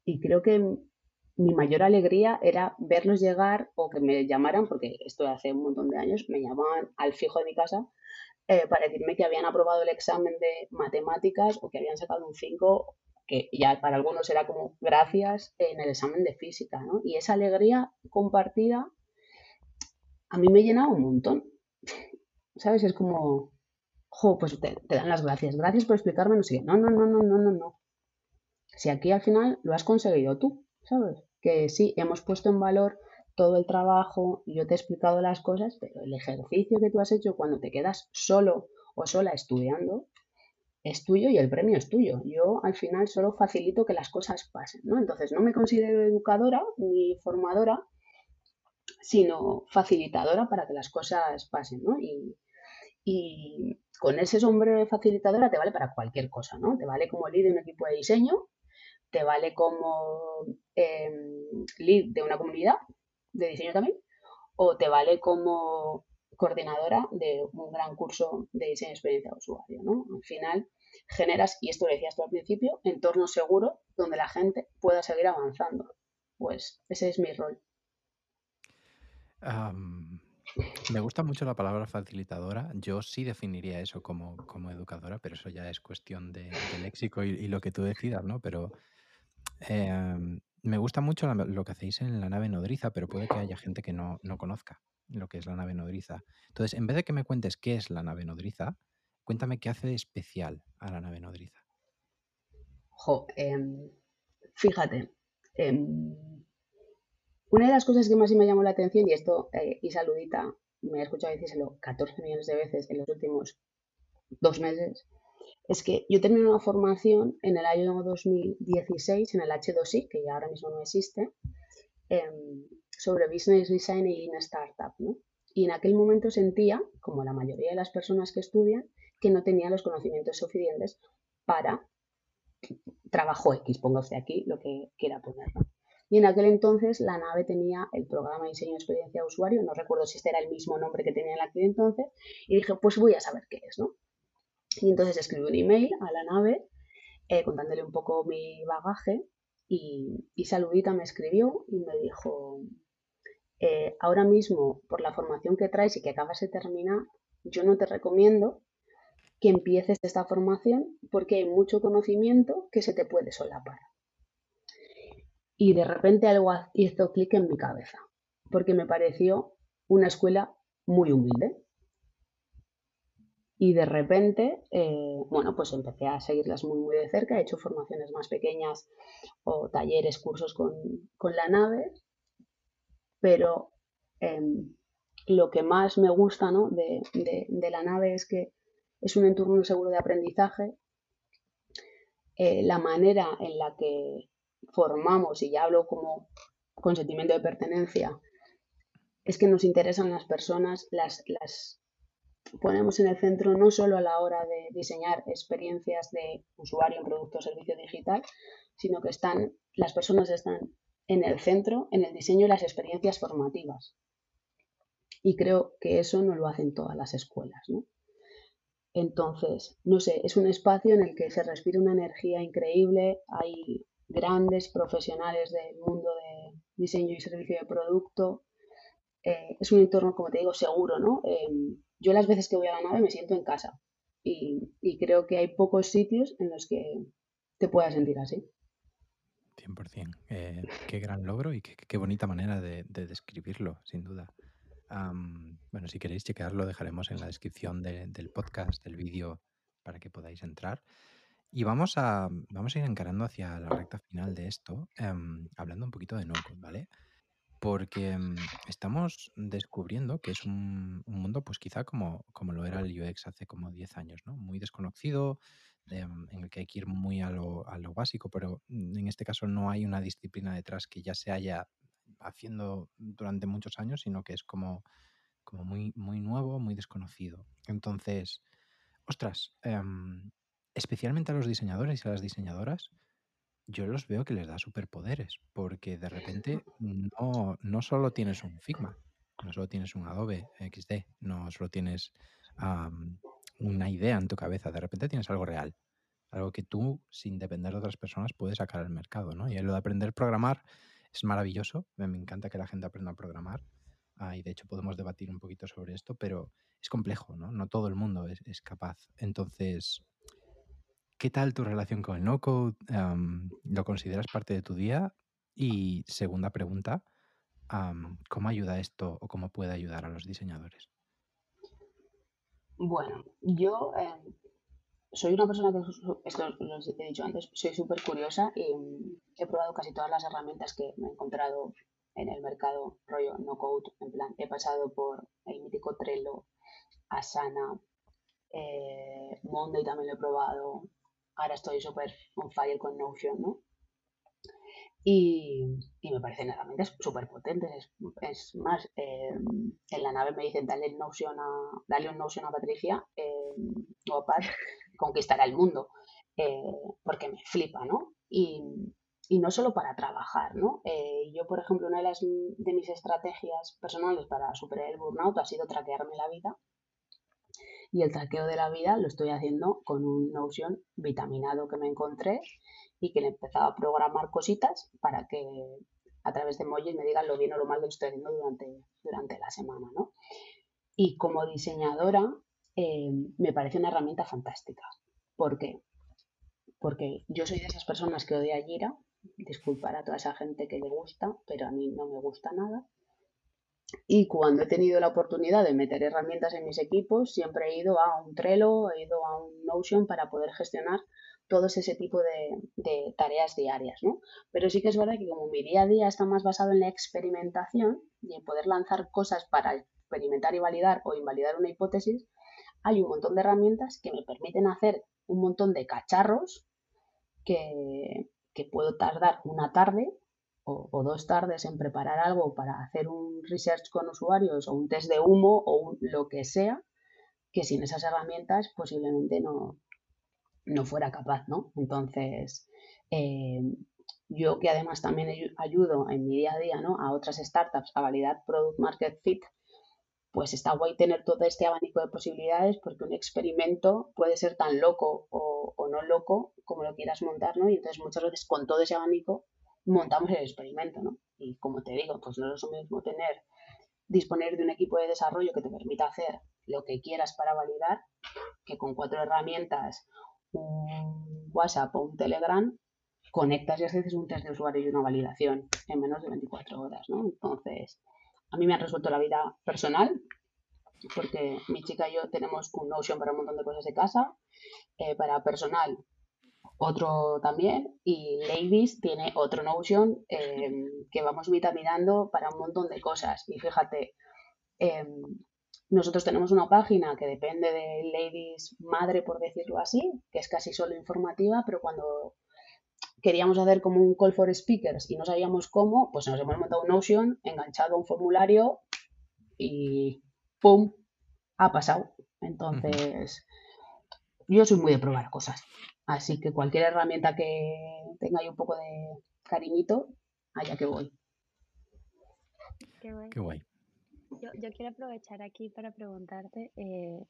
y creo que mi mayor alegría era verlos llegar o que me llamaran, porque esto hace un montón de años, me llamaban al fijo de mi casa eh, para decirme que habían aprobado el examen de matemáticas o que habían sacado un 5, que ya para algunos era como gracias en el examen de física, ¿no? Y esa alegría compartida a mí me llenaba un montón. ¿Sabes? Es como, jo, pues te, dan las gracias. Gracias por explicarme, no No, no, no, no, no, no, no. Si aquí al final lo has conseguido tú. ¿Sabes? Que sí, hemos puesto en valor todo el trabajo, yo te he explicado las cosas, pero el ejercicio que tú has hecho cuando te quedas solo o sola estudiando es tuyo y el premio es tuyo. Yo al final solo facilito que las cosas pasen, ¿no? Entonces no me considero educadora ni formadora, sino facilitadora para que las cosas pasen, ¿no? Y, y con ese sombrero de facilitadora te vale para cualquier cosa, ¿no? Te vale como líder de un equipo de diseño, te vale como em, lead de una comunidad de diseño también, o te vale como coordinadora de un gran curso de diseño de experiencia de usuario. ¿no? Al final generas, y esto lo decías tú al principio, entornos seguros donde la gente pueda seguir avanzando. Pues ese es mi rol. me gusta mucho la palabra facilitadora. Yo sí definiría eso como, como educadora, pero eso ya es cuestión de, léxico y, y, lo que tú decidas, ¿no? Pero Em, me gusta mucho lo que hacéis en la nave nodriza, pero puede que haya gente que no, conozca lo que es la nave nodriza. Entonces, en vez de que me cuentes qué es la nave nodriza, cuéntame qué hace de especial a la nave nodriza. Jo, em, fíjate, em, una de las cosas que más me llamó la atención, y esto eh, y saludita, me he escuchado decírselo 14 millones de veces en los últimos dos meses, es que yo terminé una formación en el año 2016 en el H2I, que ya ahora mismo no existe, em, sobre Business Design y Lean Startup, ¿no? Y en aquel momento sentía, como la mayoría de las personas que estudian, que no tenía los conocimientos suficientes para trabajo X, ponga usted aquí lo que quiera poner. Y en aquel entonces la nave tenía el programa de diseño de experiencia de usuario, no recuerdo si este era el mismo nombre que tenía en aquel entonces, y dije, pues voy a saber qué es, ¿no? Y entonces escribí un email a la nave eh, contándole un poco mi bagaje y, Saludita me escribió y me dijo, eh, ahora mismo por la formación que traes y que acabas de terminar, yo no te recomiendo que empieces esta formación porque hay mucho conocimiento que se te puede solapar. Y de repente algo hizo clic en mi cabeza, porque me pareció una escuela muy humilde. Y de repente, eh, bueno, pues empecé a seguirlas muy, muy de cerca. He hecho formaciones más pequeñas o talleres, cursos con, la nave. Pero em, lo que más me gusta de, la nave es que es un entorno seguro de aprendizaje. Eh, la manera en la que formamos, y ya hablo como con sentimiento de pertenencia, es que nos interesan las personas, las, las, ponemos en el centro no solo a la hora de diseñar experiencias de usuario en producto o servicio digital, sino que están, las personas están en el centro en el diseño de las experiencias formativas. Y creo que eso no lo hacen todas las escuelas, ¿no? Entonces, no sé, es un espacio en el que se respira una energía increíble, hay grandes profesionales del mundo de diseño y servicio de producto, eh, es un entorno, como te digo, seguro, ¿no? Em, yo las veces que voy a la nave me siento en casa y, creo que hay pocos sitios en los que te puedas sentir así. 100%. Eh, qué gran logro y qué, bonita manera de, describirlo, sin duda. bueno, si queréis chequearlo, dejaremos en la descripción del podcast, del vídeo, para que podáis entrar. Y vamos a, vamos a ir encarando hacia la recta final de esto, em, hablando un poquito de no-code, ¿vale? Porque mm, estamos descubriendo que es un, mundo, pues quizá como, como lo era el UX hace como 10 años, ¿no? Muy desconocido, em, en el que hay que ir muy a lo, a lo básico, pero mm, en este caso no hay una disciplina detrás que ya se haya haciendo durante muchos años, sino que es como, como muy, muy nuevo, muy desconocido. Entonces, ostras, em, especialmente a los diseñadores y a las diseñadoras, yo los veo que les da superpoderes, porque de repente no, no solo tienes un Figma, no solo tienes un Adobe XD, no solo tienes una idea en tu cabeza, de repente tienes algo real, algo que tú, sin depender de otras personas, puedes sacar al mercado, ¿no? Y lo de aprender a programar es maravilloso, me, encanta que la gente aprenda a programar, ah, y de hecho podemos debatir un poquito sobre esto, pero es complejo, ¿no? No todo el mundo es, es capaz. Entonces, ¿Qué tal tu relación con el no-code? ¿Lo consideras parte de tu día? Y segunda pregunta, ¿cómo ayuda esto o cómo puede ayudar a los diseñadores? Bueno, yo em, soy una persona que, esto lo he dicho antes, soy súper curiosa y mm, he probado casi todas las herramientas que me he encontrado en el mercado rollo no code. En plan, he pasado por el mítico Trello, Asana, eh, Monday también lo he probado, ahora estoy súper on fire con Notion, ¿no? Y, me parecen herramientas súper potentes. Es, más, eh, en la nave me dicen, dale, Notion a, dale un Notion a Patricia eh, o a Pat, conquistará el mundo. Eh, porque me flipa, ¿no? Y, y, no solo para trabajar, ¿no? Eh, yo, por ejemplo, una de, las, de mis estrategias personales para superar el burnout ha sido traquearme la vida y el traqueo de la vida lo estoy haciendo con un Notion vitaminado que me encontré y que le empezaba a programar cositas para que a través de emojis me digan lo bien o lo mal que estoy haciendo durante, durante la semana, ¿no? Y como diseñadora eh, me parece una herramienta fantástica. ¿Por qué? Porque yo soy de esas personas que odia Gira, disculpar a toda esa gente que le gusta, pero a mí no me gusta nada. Y cuando he tenido la oportunidad de meter herramientas en mis equipos, siempre he ido a un Trello, he ido a un Notion para poder gestionar todo ese tipo de, tareas diarias, ¿no? Pero sí que es verdad que como mi día a día está más basado en la experimentación y en poder lanzar cosas para experimentar y validar o invalidar una hipótesis, hay un montón de herramientas que me permiten hacer un montón de cacharros que, que puedo tardar una tarde o, dos tardes en preparar algo para hacer un research con usuarios o un test de humo o lo que sea, que sin esas herramientas posiblemente no, no fuera capaz, ¿no? Entonces, eh, yo que además también ayudo en mi día a día, ¿no? A otras startups a validar product market fit, pues está guay tener todo este abanico de posibilidades porque un experimento puede ser tan loco o, o no loco como lo quieras montar, ¿no? Y entonces muchas veces con todo ese abanico montamos el experimento, ¿no? Y como te digo, pues no es lo mismo tener, disponer de un equipo de desarrollo que te permita hacer lo que quieras para validar, que con cuatro herramientas, un WhatsApp o un Telegram, conectas y haces un test de usuario y una validación en menos de 24 horas, ¿no? Entonces, a mí me ha resuelto la vida personal, porque mi chica y yo tenemos un Notion para un montón de cosas de casa, eh, para personal otro también y Ladies tiene otro Notion em, que vamos vitaminando para un montón de cosas. Y fíjate, em, nosotros tenemos una página que depende de Ladies madre, por decirlo así, que es casi solo informativa, pero cuando queríamos hacer como un call for speakers y no sabíamos cómo, pues nos hemos montado un Notion, enganchado a un formulario y ¡pum! ha pasado. Entonces, yo soy muy de probar cosas. Así que cualquier herramienta que tenga ahí un poco de cariñito, allá que voy. Qué guay. Yo, quiero aprovechar aquí para preguntarte, eh,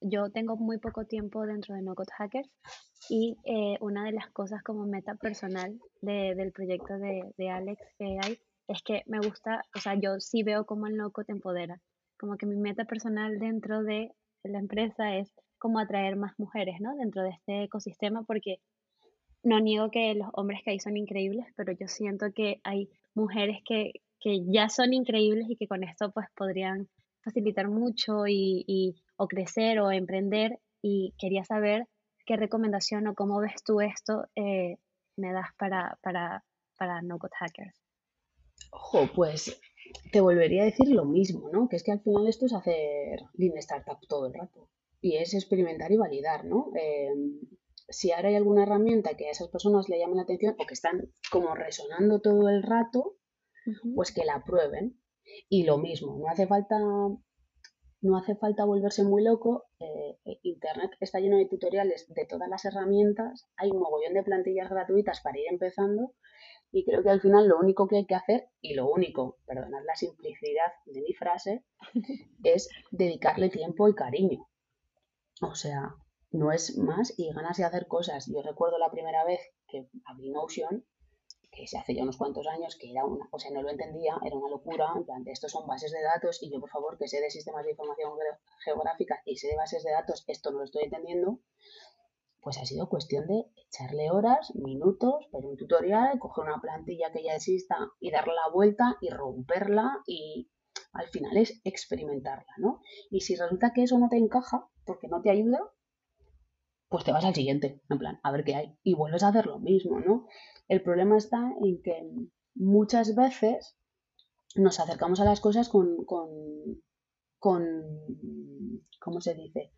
yo tengo muy poco tiempo dentro de No Code Hackers y eh, una de las cosas como meta personal del proyecto de, de Alex AI es que me gusta, o sea, yo sí veo como el No Code empodera, como que mi meta personal dentro de la empresa es como atraer más mujeres, ¿no? Dentro de este ecosistema, porque no niego que los hombres que hay son increíbles, pero yo siento que hay mujeres que, que ya son increíbles y que con esto pues podrían facilitar mucho y, y, o crecer o emprender y quería saber qué recomendación o cómo ves tú esto eh, me das para, para, para No Code Hackers. Ojo, pues te volvería a decir lo mismo, ¿no? Que es que al final esto es hacer Lean Startup todo el rato y es experimentar y validar, ¿no? Eh, si ahora hay alguna herramienta que a esas personas le llamen la atención o que están como resonando todo el rato, pues que la prueben. Y lo mismo, no hace falta, no hace falta volverse muy loco. Eh, Internet está lleno de tutoriales de todas las herramientas, hay un mogollón de plantillas gratuitas para ir empezando. Y creo que al final lo único que hay que hacer, y lo único, perdonad la simplicidad de mi frase, es dedicarle tiempo y cariño. O sea, no es más y ganas de hacer cosas. Yo recuerdo la primera vez que abrí Notion, que se hace ya unos cuantos años, que era una, o sea, no lo entendía, era una locura, en plan, estos son bases de datos y yo, por favor, que sé de sistemas de información geográfica y sé de bases de datos, esto no lo estoy entendiendo, pues ha sido cuestión de echarle horas, minutos, ver un tutorial, coger una plantilla que ya exista y darle la vuelta y romperla y al final es experimentarla, ¿no? Y si resulta que eso no te encaja porque no te ayuda, pues te vas al siguiente, en plan, a ver qué hay. Y vuelves a hacer lo mismo, ¿no? El problema está en que muchas veces nos acercamos a las cosas con, con, con ¿cómo se dice?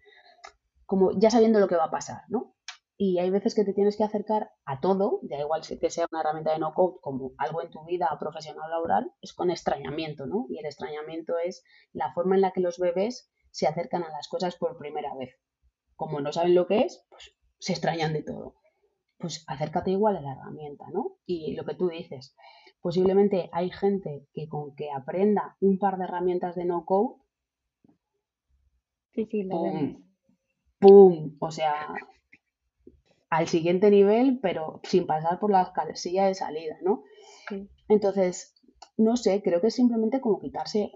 Como ya sabiendo lo que va a pasar, ¿no? Y hay veces que te tienes que acercar a todo, da igual que sea una herramienta de no code como algo en tu vida profesional laboral, es con extrañamiento, ¿no? Y el extrañamiento es la forma en la que los bebés se acercan a las cosas por primera vez como no saben lo que es, pues se extrañan de todo. Pues acércate igual a la herramienta, ¿no? Y lo que tú dices, posiblemente hay gente que con que aprenda un par de herramientas de no code, sí, sí, pum, pum, o sea, al siguiente nivel, pero sin pasar por la casilla de salida, ¿no? Entonces, no sé, creo que es simplemente como quitarse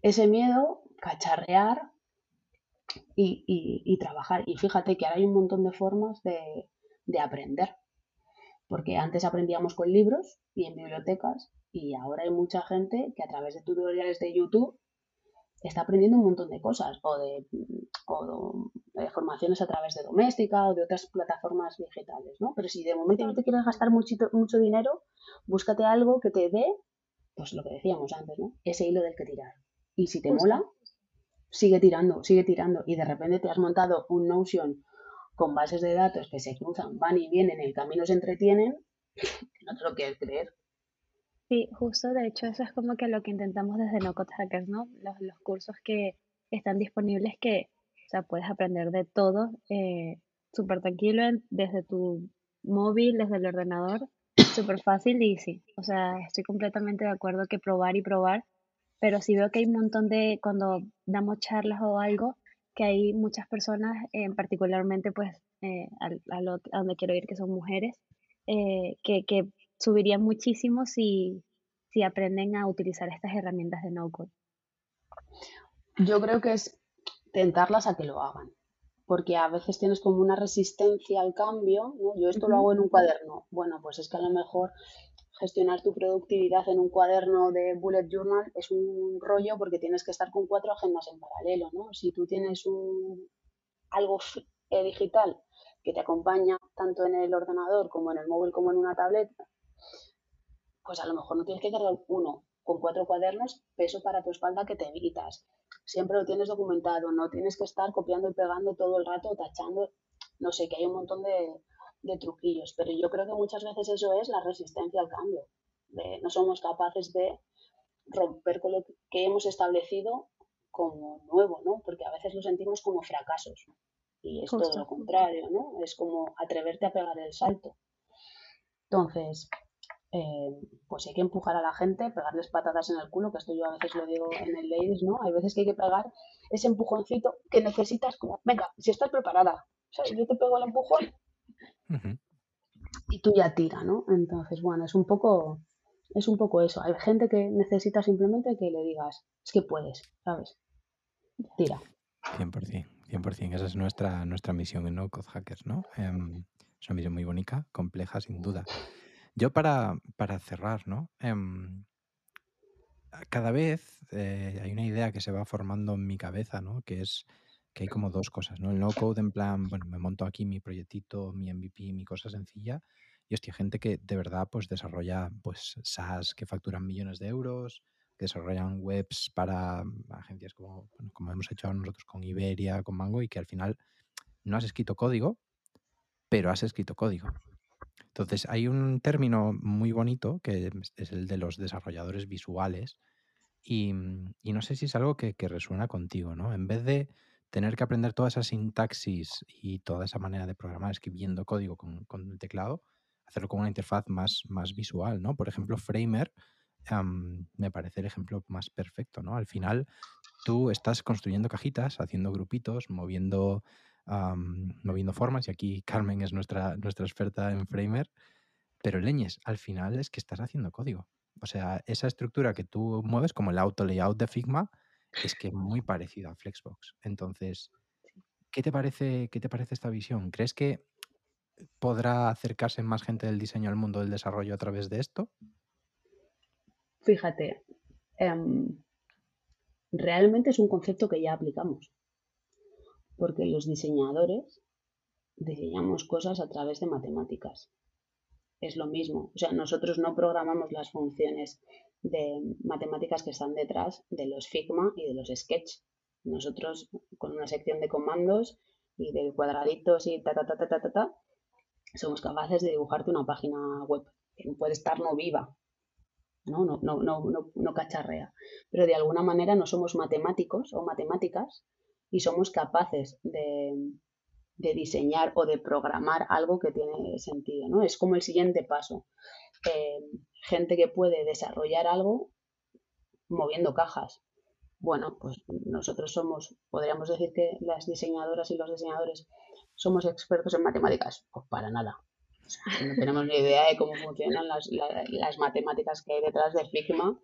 ese miedo, cacharrear y, trabajar. Y fíjate que ahora hay un montón de formas de, aprender. Porque antes aprendíamos con libros y en bibliotecas y ahora hay mucha gente que a través de tutoriales de YouTube está aprendiendo un montón de cosas o de, formaciones a través de doméstica o de otras plataformas digitales, ¿no? Pero si de momento no te quieres gastar mucho, mucho dinero, búscate algo que te dé, pues lo que decíamos antes, ¿no? Ese hilo del que tirar. Y si te mola, sigue tirando, sigue tirando y de repente te has montado un Notion con bases de datos que se cruzan, van y vienen, el camino se entretienen, no te lo quieres creer. Sí, justo, de hecho eso es como que lo que intentamos desde No Code Hackers, ¿no? Los, los cursos que están disponibles que, o sea, puedes aprender de todo eh, súper tranquilo desde tu móvil, desde el ordenador, súper fácil y sí, o sea, estoy completamente de acuerdo que probar y probar pero sí veo que hay un montón de, cuando damos charlas o algo, que hay muchas personas, eh, particularmente pues eh, a, lo, donde quiero ir, que son mujeres, eh, que, que subirían muchísimo si, si aprenden a utilizar estas herramientas de no-code. Yo creo que es tentarlas a que lo hagan, porque a veces tienes como una resistencia al cambio, ¿no? Yo esto lo hago en un cuaderno, bueno, pues es que a lo mejor gestionar tu productividad en un cuaderno de bullet journal es un rollo porque tienes que estar con cuatro agendas en paralelo, ¿no? Si tú tienes un, algo eh, digital que te acompaña tanto en el ordenador como en el móvil como en una tableta, pues a lo mejor no tienes que cargar uno con cuatro cuadernos, peso para tu espalda que te evitas. Siempre lo tienes documentado, no tienes que estar copiando y pegando todo el rato, tachando, no sé, que hay un montón de, de truquillos, pero yo creo que muchas veces eso es la resistencia al cambio. no somos capaces de romper con lo que hemos establecido como nuevo, ¿no? Porque a veces lo sentimos como fracasos. Y es todo lo contrario, ¿no? Es como atreverte a pegar el salto. Entonces, eh, pues hay que empujar a la gente, pegarles patadas en el culo, que esto yo a veces lo digo en el Ladies, ¿no? Hay veces que hay que pegar ese empujoncito que necesitas como, venga, si estás preparada, o yo te pego el empujón y tú ya tira, ¿no? Entonces, bueno, es un poco, es un poco eso. Hay gente que necesita simplemente que le digas, es que puedes, ¿sabes? Tira. 100%, 100%. Esa es nuestra, nuestra misión en No Code Hackers, ¿no? Em, Es una visión muy bonita, compleja, sin duda. Yo para, para cerrar, ¿no? Em, cada vez eh, hay una idea que se va formando en mi cabeza, ¿no? Que es que hay como dos cosas, ¿no? El no code en plan, bueno, me monto aquí mi proyectito, mi MVP, mi cosa sencilla. Y hostia, gente que de verdad pues desarrolla pues SaaS que facturan millones de euros, que desarrollan webs para agencias como, como hemos hecho nosotros con Iberia, con Mango, y que al final no has escrito código, pero has escrito código. Entonces, hay un término muy bonito que es el de los desarrolladores visuales y, no sé si es algo que, resuena contigo, ¿no? En vez de tener que aprender toda esa sintaxis y toda esa manera de programar escribiendo código con, el teclado, hacerlo con una interfaz más, más visual, ¿no? Por ejemplo, Framer me parece el ejemplo más perfecto, ¿no? Al final, tú estás construyendo cajitas, haciendo grupitos, moviendo moviendo formas, y aquí Carmen es nuestra, nuestra experta en Framer, pero leñes, al final es que estás haciendo código. O sea, esa estructura que tú mueves, como el auto layout de Figma, es que es muy parecido a Flexbox. Entonces, ¿qué te parece, qué te parece esta visión? ¿Crees que podrá acercarse más gente del diseño al mundo del desarrollo a través de esto? Fíjate, em, realmente es un concepto que ya aplicamos porque los diseñadores diseñamos cosas a través de matemáticas. Es lo mismo. O sea, nosotros no programamos las funciones de matemáticas que están detrás de los Figma y de los Sketch. Nosotros, con una sección de comandos y de cuadraditos y ta, ta, ta, ta, ta, ta, ta somos capaces de dibujarte una página web que puede estar no viva, ¿no? No, no, no, no, no cacharrea. Pero de alguna manera no somos matemáticos o matemáticas, y somos capaces de, diseñar o de programar algo que tiene sentido, ¿no? Es como el siguiente paso. Eh, gente que puede desarrollar algo moviendo cajas. Bueno, pues nosotros somos, podríamos decir que las diseñadoras y los diseñadores somos expertos en matemáticas. Pues para nada. no tenemos ni idea de cómo funcionan las, las matemáticas que hay detrás de Figma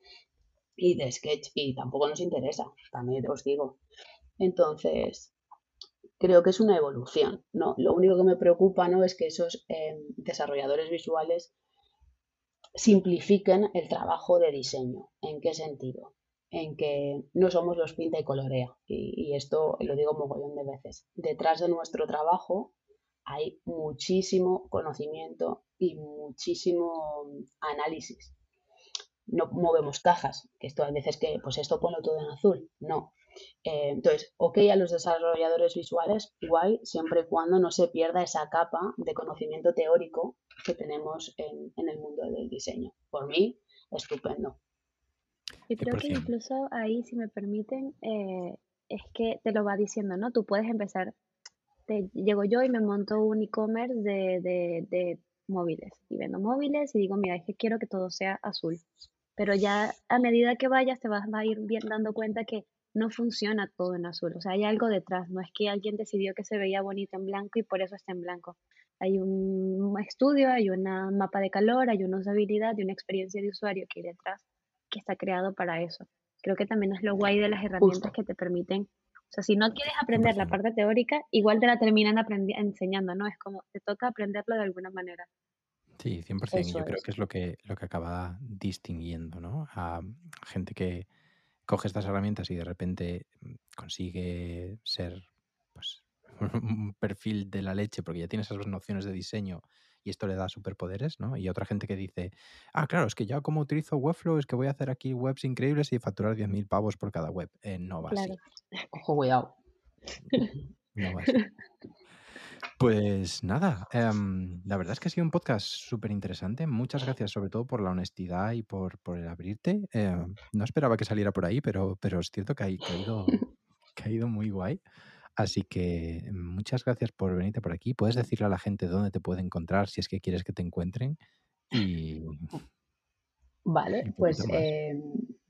y de Sketch y tampoco nos interesa, también os digo. Entonces, creo que es una evolución, ¿no? Lo único que me preocupa, ¿no? Es que esos eh, desarrolladores visuales simplifiquen el trabajo de diseño. ¿En qué sentido? En que no somos los pinta y colorea. Y, y esto lo digo mogollón de veces. Detrás de nuestro trabajo hay muchísimo conocimiento y muchísimo análisis. No movemos cajas, que esto a veces que, pues esto ponlo todo en azul. No, eh, entonces, ok a los desarrolladores visuales, guay, siempre y cuando no se pierda esa capa de conocimiento teórico que tenemos en, el mundo del diseño. Por mí, estupendo. Y creo que incluso ahí, si me permiten, eh, es que te lo va diciendo, ¿no? Tú puedes empezar, te, llego yo y me monto un e-commerce de, de móviles y vendo móviles y digo, mira, es que quiero que todo sea azul. Pero ya a medida que vayas te vas a ir bien dando cuenta que no funciona todo en azul, o sea, hay algo detrás, no es que alguien decidió que se veía bonito en blanco y por eso está en blanco. Hay un estudio, hay un mapa de calor, hay una usabilidad y una experiencia de usuario que hay detrás que está creado para eso. Creo que también es lo guay de las herramientas que te permiten, o sea, si no quieres aprender la parte teórica, igual te la terminan enseñando, ¿no? Es como, te toca aprenderlo de alguna manera. Sí, 100%. Yo creo que es lo que, lo que acaba distinguiendo, ¿no? A gente que, coge estas herramientas y de repente mm, consigue ser pues, un perfil de la leche porque ya tiene esas nociones de diseño y esto le da superpoderes, ¿no? Y otra gente que dice, ah, claro, es que ya como utilizo Webflow es que voy a hacer aquí webs increíbles y facturar 10.000 pavos por cada web. Eh, no va así. Ojo, cuidado. No va así. Pues nada, em, la verdad es que ha sido un podcast súper interesante. Muchas gracias sobre todo por la honestidad y por, por el abrirte. Em, no esperaba que saliera por ahí, pero, pero es cierto que ha, ido, que ha ido muy guay. Así que muchas gracias por venirte por aquí. Puedes decirle a la gente dónde te puede encontrar si es que quieres que te encuentren. Y Vale, pues eh,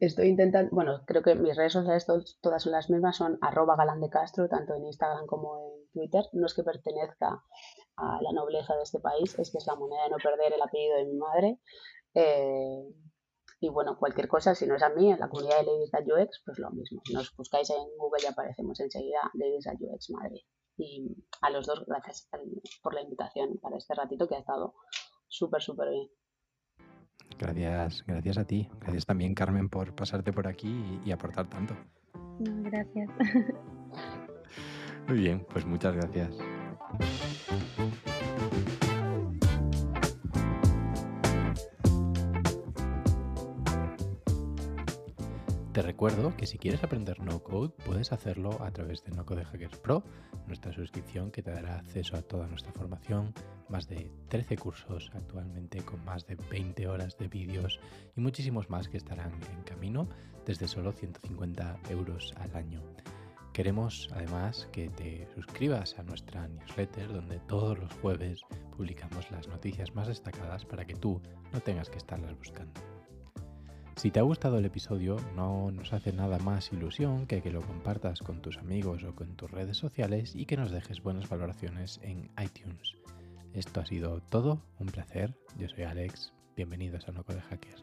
estoy intentando, bueno, creo que mis redes sociales todas son las mismas, son arroba galán de Castro, tanto en Instagram como en Twitter. No es que pertenezca a la nobleza de este país, es que es la moneda de no perder el apellido de mi madre. Eh, y bueno, cualquier cosa, si no es a mí, en la comunidad de Ladies at UX, pues lo mismo. Nos buscáis en Google y aparecemos enseguida Ladies at UX Madrid. Y a los dos, gracias por la invitación para este ratito que ha estado súper, súper bien. Gracias, gracias a ti. Gracias también, Carmen, por pasarte por aquí y, aportar tanto. gracias. Muy bien, pues muchas gracias. Te recuerdo que si quieres aprender no code puedes hacerlo a través de No Code Hackers Pro, nuestra suscripción que te dará acceso a toda nuestra formación, más de 13 cursos actualmente con más de 20 horas de vídeos y muchísimos más que estarán en camino desde solo 150 euros al año. Queremos además que te suscribas a nuestra newsletter donde todos los jueves publicamos las noticias más destacadas para que tú no tengas que estarlas buscando. Si te ha gustado el episodio, no nos hace nada más ilusión que que lo compartas con tus amigos o con tus redes sociales y que nos dejes buenas valoraciones en iTunes. Esto ha sido todo, un placer. Yo soy Alex. Bienvenidos a Noco de Hackers.